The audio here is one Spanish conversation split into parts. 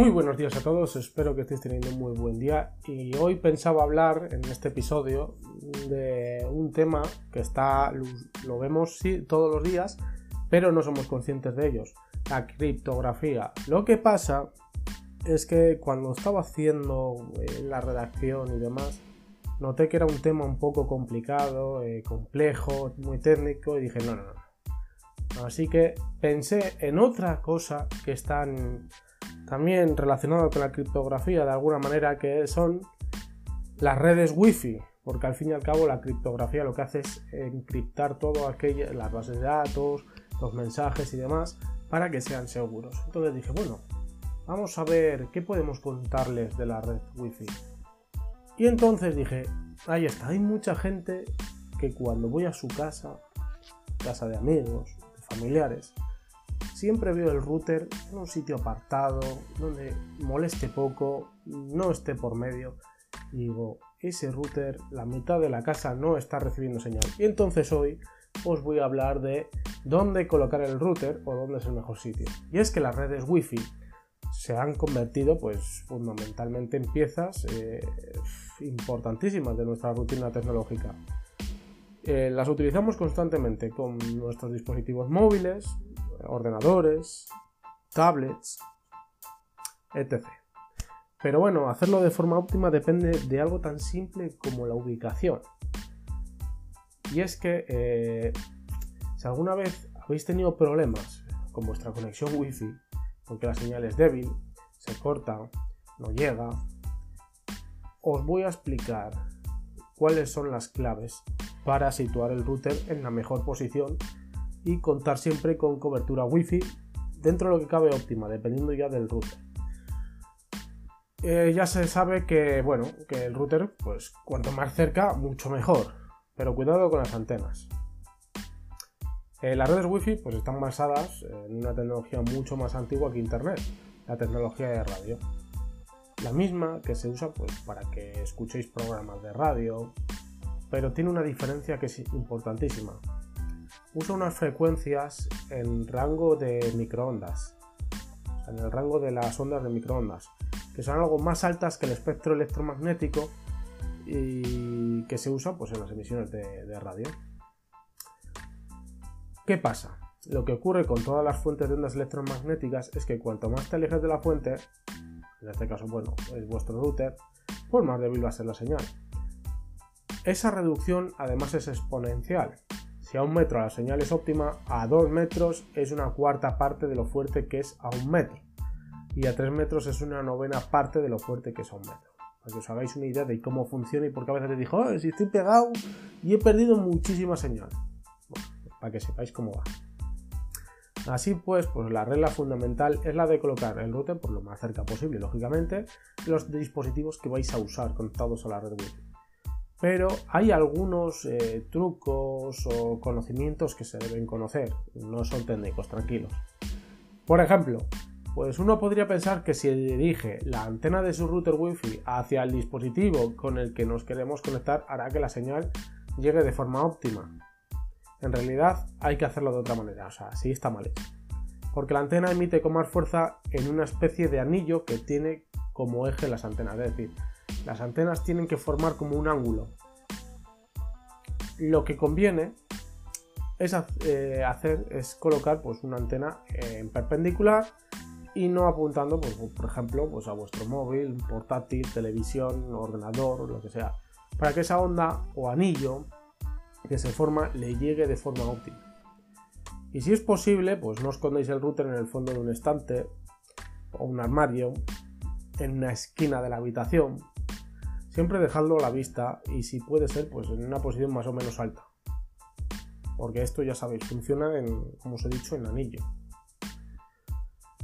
Muy buenos días a todos, espero que estéis teniendo un muy buen día y hoy pensaba hablar en este episodio de un tema que está, lo vemos sí, todos los días, pero no somos conscientes de ellos, la criptografía. Lo que pasa es que cuando estaba haciendo eh, la redacción y demás, noté que era un tema un poco complicado, eh, complejo, muy técnico y dije no, no, no. Así que pensé en otra cosa que están también relacionado con la criptografía de alguna manera, que son las redes wifi, porque al fin y al cabo la criptografía lo que hace es encriptar todo aquello, las bases de datos, los mensajes y demás, para que sean seguros. Entonces dije, bueno, vamos a ver qué podemos contarles de la red wifi. Y entonces dije, ahí está, hay mucha gente que cuando voy a su casa, casa de amigos, de familiares, Siempre veo el router en un sitio apartado, donde moleste poco, no esté por medio. Y digo, ese router, la mitad de la casa no está recibiendo señal. Y entonces hoy os voy a hablar de dónde colocar el router o dónde es el mejor sitio. Y es que las redes wifi se han convertido pues fundamentalmente en piezas eh, importantísimas de nuestra rutina tecnológica. Eh, las utilizamos constantemente con nuestros dispositivos móviles, ordenadores, tablets, etc. Pero bueno, hacerlo de forma óptima depende de algo tan simple como la ubicación. Y es que eh, si alguna vez habéis tenido problemas con vuestra conexión wifi, porque la señal es débil, se corta, no llega, os voy a explicar cuáles son las claves para situar el router en la mejor posición y contar siempre con cobertura wifi dentro de lo que cabe óptima, dependiendo ya del router. Eh, ya se sabe que, bueno, que el router, pues cuanto más cerca, mucho mejor, pero cuidado con las antenas. Eh, las redes wifi pues están basadas en una tecnología mucho más antigua que internet, la tecnología de radio. La misma que se usa pues para que escuchéis programas de radio, pero tiene una diferencia que es importantísima usa unas frecuencias en rango de microondas, en el rango de las ondas de microondas, que son algo más altas que el espectro electromagnético y que se usa pues, en las emisiones de, radio. ¿Qué pasa? Lo que ocurre con todas las fuentes de ondas electromagnéticas es que cuanto más te alejes de la fuente, en este caso, bueno, es vuestro router, pues más débil va a ser la señal. Esa reducción además es exponencial, si a un metro la señal es óptima, a dos metros es una cuarta parte de lo fuerte que es a un metro. Y a tres metros es una novena parte de lo fuerte que es a un metro. Para que os hagáis una idea de cómo funciona y por qué a veces te digo, si estoy pegado y he perdido muchísima señal. Bueno, para que sepáis cómo va. Así pues, pues la regla fundamental es la de colocar el router por lo más cerca posible, lógicamente, los dispositivos que vais a usar conectados a la red Wi-Fi pero hay algunos eh, trucos o conocimientos que se deben conocer, no son técnicos, tranquilos. Por ejemplo, pues uno podría pensar que si dirige la antena de su router Wi-Fi hacia el dispositivo con el que nos queremos conectar hará que la señal llegue de forma óptima. En realidad hay que hacerlo de otra manera, o sea, así está mal hecho. Porque la antena emite con más fuerza en una especie de anillo que tiene como eje las antenas, es decir, las antenas tienen que formar como un ángulo. Lo que conviene es eh, hacer es colocar pues, una antena en perpendicular y no apuntando, pues, por ejemplo, pues, a vuestro móvil, portátil, televisión, ordenador, lo que sea, para que esa onda o anillo que se forma le llegue de forma óptima. Y si es posible, pues no escondéis el router en el fondo de un estante o un armario, en una esquina de la habitación, Siempre dejadlo a la vista y si puede ser, pues en una posición más o menos alta. Porque esto ya sabéis, funciona en, como os he dicho, en anillo.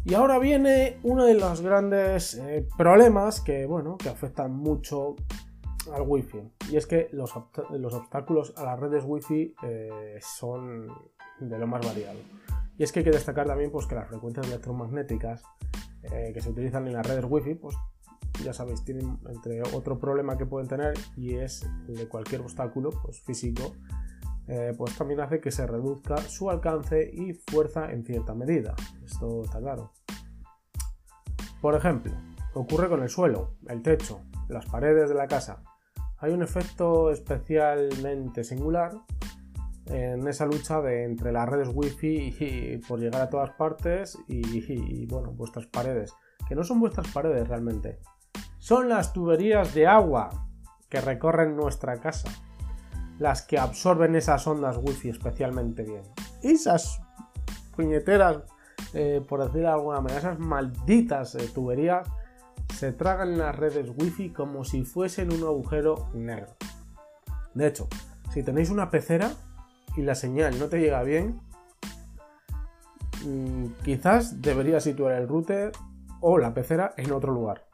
Y ahora viene uno de los grandes eh, problemas que, bueno, que afectan mucho al wifi. Y es que los, obstáculos a las redes wifi eh, son de lo más variado. Y es que hay que destacar también pues, que las frecuencias electromagnéticas eh, que se utilizan en las redes wifi pues, ya sabéis, tienen entre otro problema que pueden tener y es el de cualquier obstáculo pues, físico, eh, pues también hace que se reduzca su alcance y fuerza en cierta medida. Esto está claro. Por ejemplo, ocurre con el suelo, el techo, las paredes de la casa. Hay un efecto especialmente singular en esa lucha de entre las redes wifi y, por llegar a todas partes y, bueno, vuestras paredes, que no son vuestras paredes realmente, son las tuberías de agua que recorren nuestra casa, las que absorben esas ondas wifi especialmente bien. Esas puñeteras, eh, por decir de alguna manera, esas malditas eh, tuberías se tragan las redes wifi como si fuesen un agujero negro. De hecho, si tenéis una pecera, y la señal no te llega bien, mm, quizás deberías situar el router o la pecera en otro lugar.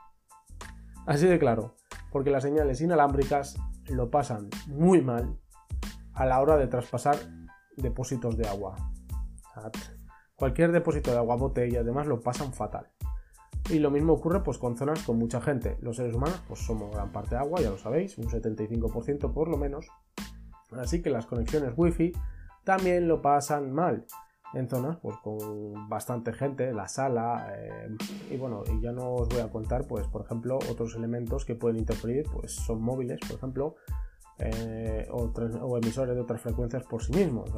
Así de claro, porque las señales inalámbricas lo pasan muy mal a la hora de traspasar depósitos de agua. cualquier depósito de agua, botella además lo pasan fatal. Y lo mismo ocurre pues, con zonas con mucha gente. Los seres humanos pues, somos gran parte de agua, ya lo sabéis, un 75% por lo menos. Así que las conexiones wifi también lo pasan mal en zonas pues, con bastante gente, la sala eh, y bueno, y ya no os voy a contar pues por ejemplo otros elementos que pueden interferir pues son móviles por ejemplo eh, o, emisores de otras frecuencias por sí mismos,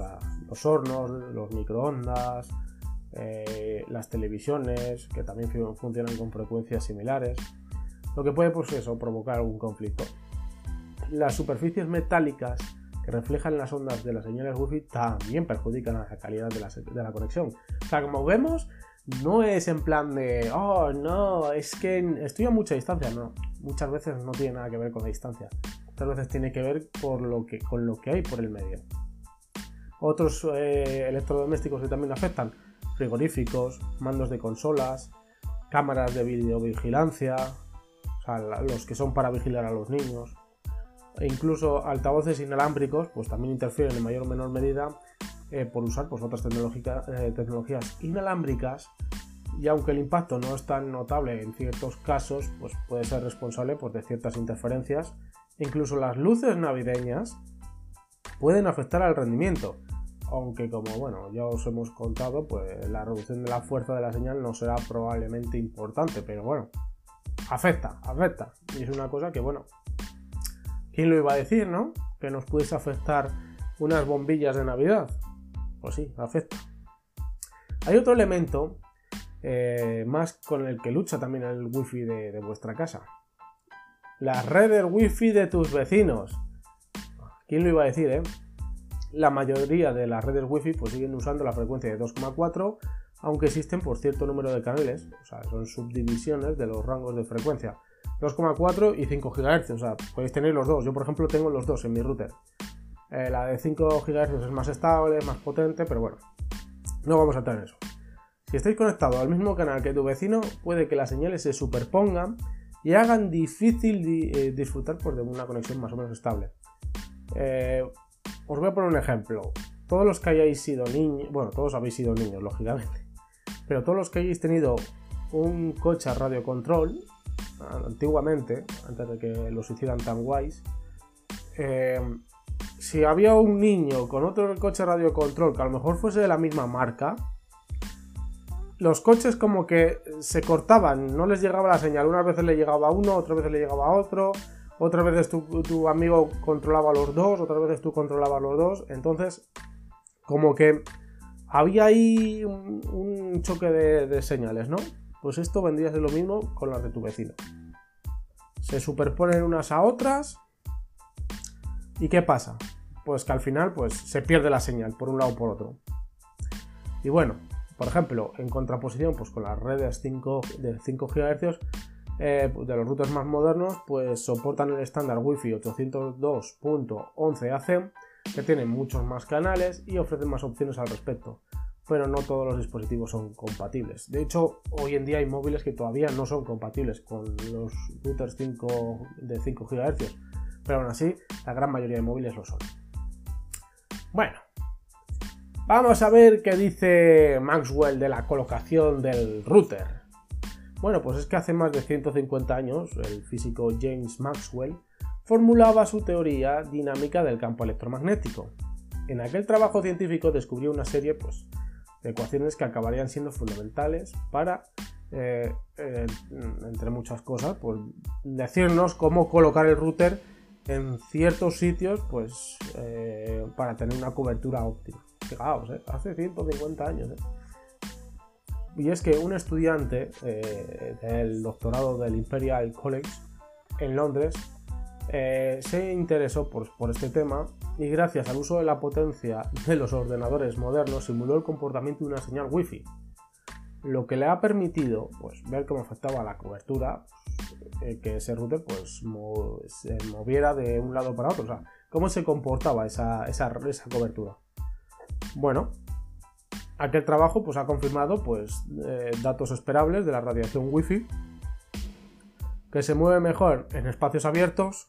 los hornos, los microondas, eh, las televisiones que también funcionan con frecuencias similares, lo que puede pues eso provocar algún conflicto. Las superficies metálicas que reflejan las ondas de las señales wifi también perjudican a la calidad de la, conexión. O sea, como vemos, no es en plan de, oh, no, es que estoy a mucha distancia. No, muchas veces no tiene nada que ver con la distancia. Muchas veces tiene que ver por lo que, con lo que hay por el medio. Otros eh, electrodomésticos que también afectan, frigoríficos, mandos de consolas, cámaras de videovigilancia, o sea, los que son para vigilar a los niños, e incluso altavoces inalámbricos, pues también interfieren en mayor o menor medida eh, por usar pues, otras eh, tecnologías inalámbricas y aunque el impacto no es tan notable en ciertos casos, pues puede ser responsable pues, de ciertas interferencias. Incluso las luces navideñas pueden afectar al rendimiento, aunque como bueno ya os hemos contado, pues la reducción de la fuerza de la señal no será probablemente importante, pero bueno, afecta, afecta. Y es una cosa que bueno, ¿Quién lo iba a decir, no? Que nos pudiese afectar unas bombillas de Navidad. Pues sí, afecta. Hay otro elemento eh, más con el que lucha también el wifi de, de vuestra casa. Las redes wifi de tus vecinos. ¿Quién lo iba a decir, eh? La mayoría de las redes wifi pues siguen usando la frecuencia de 2,4 aunque existen por cierto número de canales, o sea, son subdivisiones de los rangos de frecuencia. 2,4 y 5 GHz. O sea, podéis tener los dos. Yo, por ejemplo, tengo los dos en mi router. Eh, la de 5 GHz es más estable, más potente, pero bueno, no vamos a entrar en eso. Si estáis conectados al mismo canal que tu vecino, puede que las señales se superpongan y hagan difícil eh, disfrutar pues, de una conexión más o menos estable. Eh, os voy a poner un ejemplo. Todos los que hayáis sido niños, bueno, todos habéis sido niños, lógicamente, pero todos los que hayáis tenido un coche a radio control, antiguamente, antes de que los hicieran tan guays, eh, si había un niño con otro coche radio control que a lo mejor fuese de la misma marca, los coches como que se cortaban, no les llegaba la señal. Unas veces le llegaba a uno, otras veces le llegaba a otro, otras veces tu, amigo controlaba los dos, otras veces tú controlabas los dos. Entonces, como que había ahí un, choque de señales, ¿no? Pues esto vendría a ser lo mismo con las de tu vecino. Se superponen unas a otras. ¿Y qué pasa? Pues que al final pues, se pierde la señal por un lado o por otro. Y bueno, por ejemplo, en contraposición pues, con las redes 5, de 5 GHz eh, de los routers más modernos, pues soportan el estándar Wi-Fi 802.11ac, que tiene muchos más canales y ofrecen más opciones al respecto pero no todos los dispositivos son compatibles. De hecho, hoy en día hay móviles que todavía no son compatibles con los routers 5 de 5 GHz, pero aún así la gran mayoría de móviles lo son. Bueno, vamos a ver qué dice Maxwell de la colocación del router. Bueno, pues es que hace más de 150 años el físico James Maxwell formulaba su teoría dinámica del campo electromagnético. En aquel trabajo científico descubrió una serie pues, ecuaciones que acabarían siendo fundamentales para eh, eh, entre muchas cosas, pues decirnos cómo colocar el router en ciertos sitios, pues eh, para tener una cobertura óptima. Fijaos, hace 150 años. Y es que un estudiante del doctorado del Imperial College en Londres se interesó por, por este tema y gracias al uso de la potencia de los ordenadores modernos simuló el comportamiento de una señal Wi-Fi lo que le ha permitido pues, ver cómo afectaba la cobertura, eh, que ese router pues, se moviera de un lado para otro, o sea, cómo se comportaba esa, esa, cobertura. Bueno, aquel trabajo pues, ha confirmado pues, eh, datos esperables de la radiación Wi-Fi, que se mueve mejor en espacios abiertos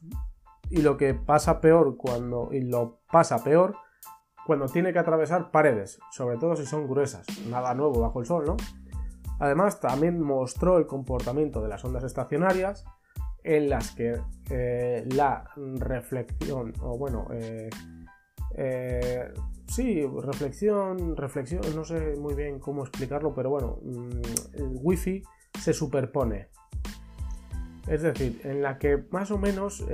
y lo que pasa peor cuando y lo pasa peor cuando tiene que atravesar paredes, sobre todo si son gruesas, nada nuevo bajo el sol, ¿no? Además, también mostró el comportamiento de las ondas estacionarias en las que eh, la reflexión, o bueno, eh, eh, sí, reflexión, reflexión, no sé muy bien cómo explicarlo, pero bueno, mm, el wifi se superpone. Es decir, en la que más o menos,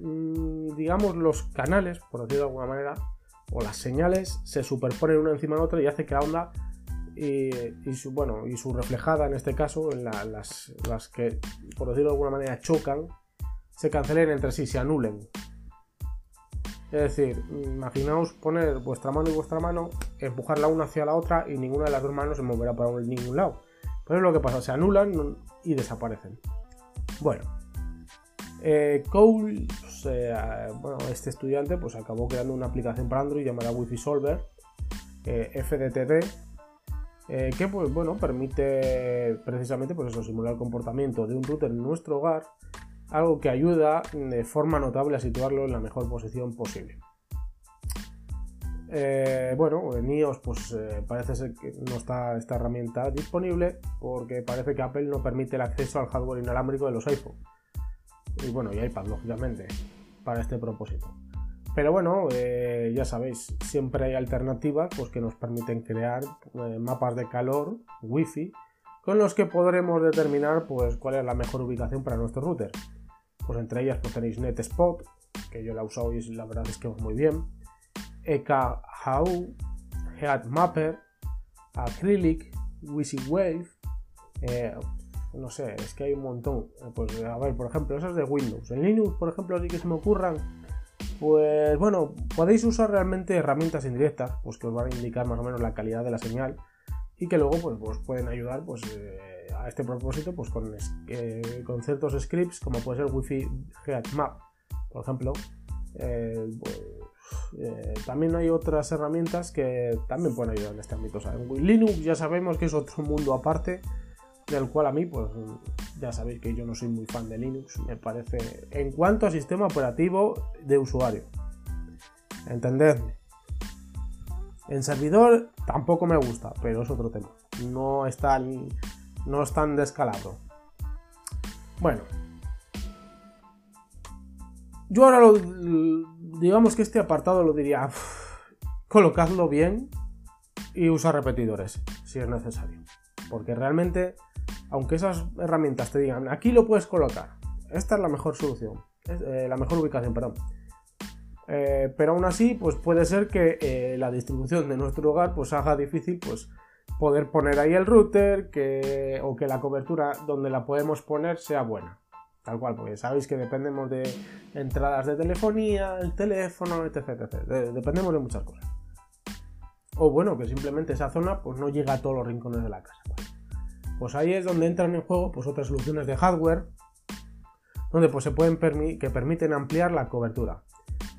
digamos, los canales, por decirlo de alguna manera, o las señales se superponen una encima de otra y hace que la onda y, su, bueno, y su reflejada en este caso, en las, las, que, por decirlo de alguna manera, chocan, se cancelen entre sí, se anulen. Es decir, imaginaos poner vuestra mano y vuestra mano, empujarla una hacia la otra y ninguna de las dos manos se moverá para ningún lado. Pero es lo que pasa, se anulan y desaparecen. Bueno, eh, Cole, bueno, este estudiante, pues acabó creando una aplicación para Android llamada Wi-Fi Solver, eh, FDTD, eh, que pues bueno permite precisamente pues eso simular el comportamiento de un router en nuestro hogar algo que ayuda de forma notable a situarlo en la mejor posición posible. Eh, bueno en iOS pues parece ser que no está esta herramienta disponible porque parece que Apple no permite el acceso al hardware inalámbrico de los iPhone y bueno y iPad lógicamente para este propósito pero bueno, eh, ya sabéis, siempre hay alternativas pues, que nos permiten crear eh, mapas de calor, wifi, con los que podremos determinar pues, cuál es la mejor ubicación para nuestro router. Pues entre ellas pues, tenéis NetSpot, que yo la he usado y la verdad es que va muy bien, EKHAU, HeadMapper, Acrylic, WYSIWave, eh, no sé, es que hay un montón. Pues a ver, por ejemplo, esas de Windows. En Linux, por ejemplo, sí que se me ocurran pues bueno, podéis usar realmente herramientas indirectas, pues que os van a indicar más o menos la calidad de la señal y que luego pues, os pueden ayudar pues, eh, a este propósito pues, con, eh, con, ciertos scripts como puede ser Wi-Fi Map, por ejemplo. Eh, pues, también hay otras herramientas que también pueden ayudar en este ámbito. en Linux ya sabemos que es otro mundo aparte del cual a mí, pues ya sabéis que yo no soy muy fan de Linux, me parece, en cuanto a sistema operativo de usuario. Entendedme. En servidor tampoco me gusta, pero es otro tema. No es tan, no es tan descalabro. Bueno. Yo ahora lo, digamos que este apartado lo diría, colocadlo bien y usar repetidores si es necesario. Porque realmente aunque esas herramientas te digan, aquí lo puedes colocar, esta es la mejor solución, eh, la mejor ubicación, perdón. Eh, pero aún así, pues puede ser que eh, la distribución de nuestro hogar pues haga difícil pues poder poner ahí el router que, o que la cobertura donde la podemos poner sea buena. Tal cual, porque sabéis que dependemos de entradas de telefonía, el teléfono, etc. dependemos de muchas cosas. O bueno, que simplemente esa zona pues no llega a todos los rincones de la casa. Pues ahí es donde entran en juego pues, otras soluciones de hardware donde pues, se pueden que permiten ampliar la cobertura.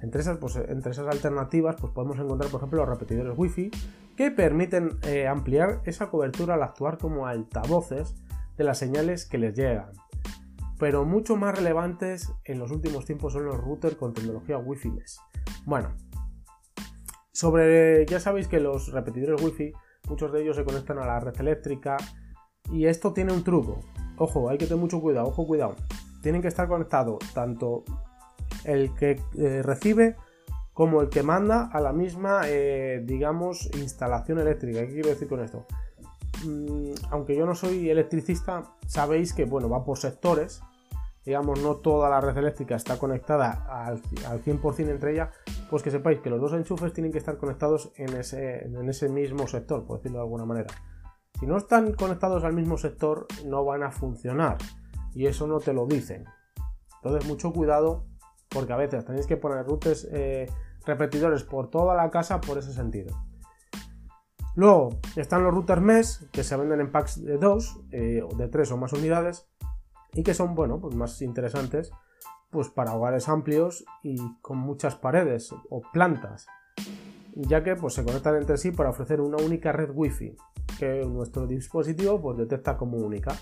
Entre esas, pues, entre esas alternativas pues, podemos encontrar, por ejemplo, los repetidores Wi-Fi que permiten eh, ampliar esa cobertura al actuar como altavoces de las señales que les llegan. Pero mucho más relevantes en los últimos tiempos son los routers con tecnología Wi-Fi MES. Bueno, sobre ya sabéis que los repetidores Wi-Fi, muchos de ellos se conectan a la red eléctrica y esto tiene un truco. Ojo, hay que tener mucho cuidado, ojo, cuidado. Tienen que estar conectados tanto el que eh, recibe como el que manda a la misma, eh, digamos, instalación eléctrica. ¿Qué quiero decir con esto? mm, aunque yo no soy electricista, sabéis que bueno, va por sectores. Digamos, no toda la red eléctrica está conectada al, 100% entre ella, pues que sepáis que los dos enchufes tienen que estar conectados en ese, en ese mismo sector, por decirlo de alguna manera. Si no están conectados al mismo sector, no van a funcionar. Y eso no te lo dicen. Entonces, mucho cuidado, porque a veces tenéis que poner routers eh, repetidores por toda la casa por ese sentido. Luego están los routers mesh que se venden en packs de 2, eh, de 3 o más unidades y que son bueno, pues más interesantes pues para hogares amplios y con muchas paredes o plantas, ya que pues, se conectan entre sí para ofrecer una única red wifi que nuestro dispositivo pues, detecta como única,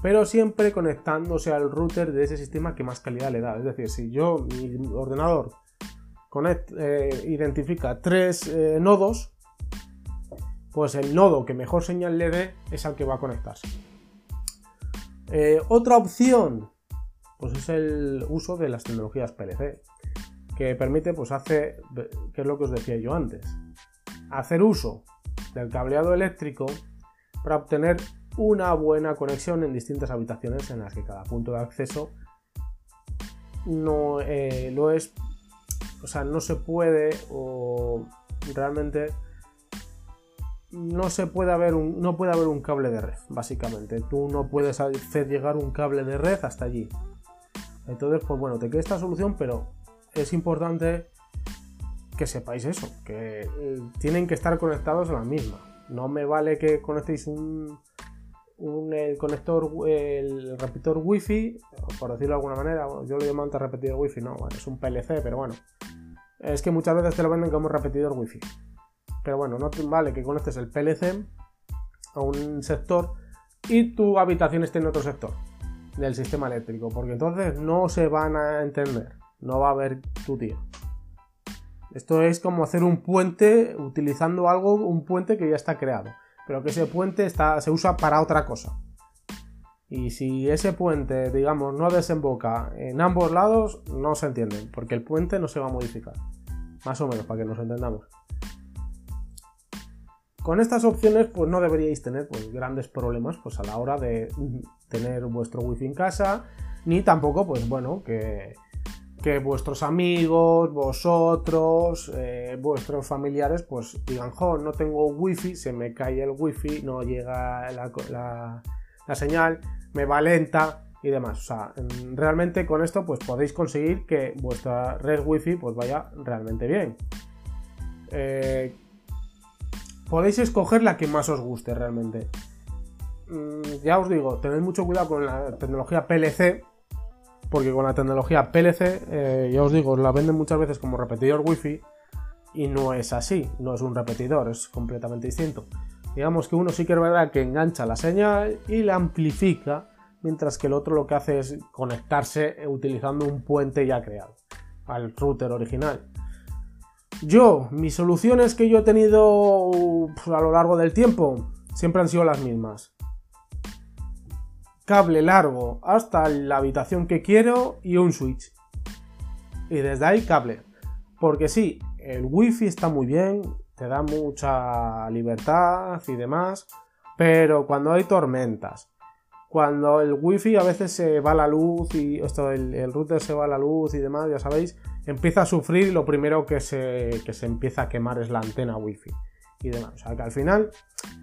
pero siempre conectándose al router de ese sistema que más calidad le da. Es decir, si yo, mi ordenador, eh, identifica tres eh, nodos, pues el nodo que mejor señal le dé es al que va a conectarse. Eh, otra opción, pues es el uso de las tecnologías PLC, que permite, pues hace, que es lo que os decía yo antes, hacer uso del cableado eléctrico para obtener una buena conexión en distintas habitaciones en las que cada punto de acceso no eh, lo es, o sea, no se puede o realmente no se puede haber un, no puede haber un cable de red, básicamente. Tú no puedes hacer llegar un cable de red hasta allí. Entonces, pues bueno, te queda esta solución, pero es importante que sepáis eso, que eh, tienen que estar conectados a la misma. No me vale que conectéis un, un el conector, el repetidor wifi, por decirlo de alguna manera, yo lo llamo antes repetidor wifi, no, es un PLC, pero bueno, es que muchas veces te lo venden como repetidor wifi. Pero bueno, no te vale que conectes el PLC a un sector y tu habitación esté en otro sector del sistema eléctrico, porque entonces no se van a entender, no va a haber tu tío. Esto es como hacer un puente utilizando algo, un puente que ya está creado, pero que ese puente está, se usa para otra cosa. Y si ese puente, digamos, no desemboca en ambos lados, no se entienden, porque el puente no se va a modificar. Más o menos, para que nos entendamos. Con estas opciones pues no deberíais tener pues, grandes problemas pues, a la hora de tener vuestro wifi en casa, ni tampoco pues bueno que, que vuestros amigos, vosotros, eh, vuestros familiares pues digan, jo, no tengo wifi, se me cae el wifi, no llega la, señal, me va lenta y demás. O sea, realmente con esto pues podéis conseguir que vuestra red wifi pues vaya realmente bien. Eh, podéis escoger la que más os guste realmente. Mm, ya os digo, tened mucho cuidado con la tecnología PLC, porque con la tecnología PLC, eh, ya os digo, la venden muchas veces como repetidor wifi y no es así, no es un repetidor, es completamente distinto. Digamos que uno sí que es verdad que engancha la señal y la amplifica, mientras que el otro lo que hace es conectarse utilizando un puente ya creado al router original. Yo, mis soluciones que yo he tenido pues, a lo largo del tiempo siempre han sido las mismas. Cable largo hasta la habitación que quiero y un switch. Y desde ahí cable. Porque sí, el wifi está muy bien, te da mucha libertad y demás, pero cuando hay tormentas, cuando el wifi a veces se va la luz y esto, el, router se va la luz y demás, ya sabéis, empieza a sufrir y lo primero que se, se empieza a quemar es la antena wifi y demás. O sea que al final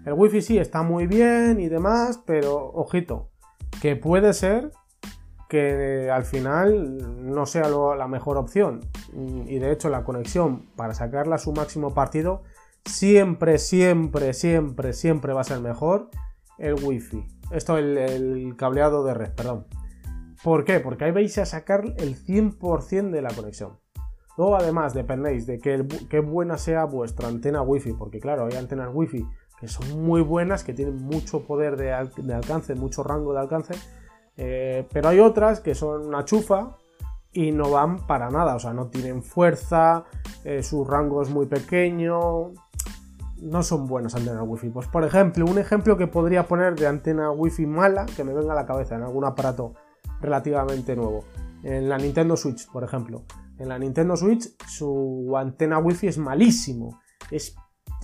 el wifi sí está muy bien y demás, pero ojito, que puede ser que al final no sea la mejor opción. Y de hecho la conexión para sacarla a su máximo partido siempre, siempre, siempre, siempre va a ser mejor el wifi esto, el, el cableado de red, perdón. ¿Por qué? Porque ahí vais a sacar el 100% de la conexión. Luego, además, dependéis de qué buena sea vuestra antena wifi, porque claro, hay antenas wifi que son muy buenas, que tienen mucho poder de, alcance, mucho rango de alcance, eh, pero hay otras que son una chufa y no van para nada, o sea, no tienen fuerza, eh, su rango es muy pequeño, no son buenas antenas wifi. Pues por ejemplo, un ejemplo que podría poner de antena wifi mala que me venga a la cabeza en algún aparato relativamente nuevo. En la Nintendo Switch, por ejemplo. En la Nintendo Switch su antena wifi es malísimo. Es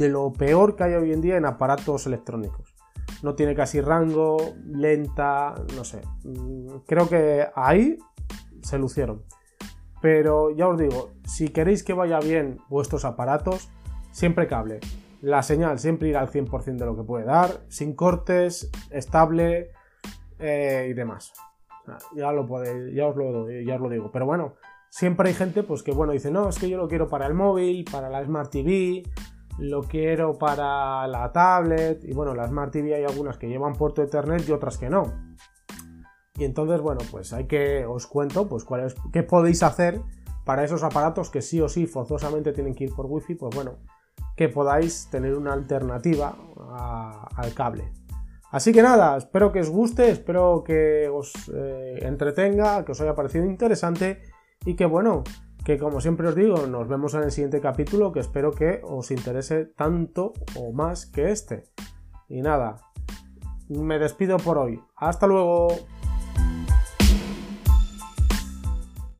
de lo peor que hay hoy en día en aparatos electrónicos. no tiene casi rango, lenta, no sé. Mm, creo que ahí se lucieron. Pero ya os digo, si queréis que vaya bien vuestros aparatos, siempre cable. La señal siempre irá al 100% de lo que puede dar, sin cortes, estable eh, y demás. Ya lo podéis, ya os lo, ya os lo digo. Pero bueno, siempre hay gente pues que bueno dice, no, es que yo lo quiero para el móvil, para la Smart TV, lo quiero para la tablet. Y bueno, la Smart TV hay algunas que llevan puerto Ethernet y otras que no. Y entonces, bueno, pues hay que, os cuento, pues cuál es, qué podéis hacer para esos aparatos que sí o sí forzosamente tienen que ir por wifi, pues bueno, que podáis tener una alternativa al cable. Así que nada, espero que os guste, espero que os eh, entretenga, que os haya parecido interesante y que bueno, que como siempre os digo, nos vemos en el siguiente capítulo que espero que os interese tanto o más que este. Y nada, me despido por hoy. Hasta luego.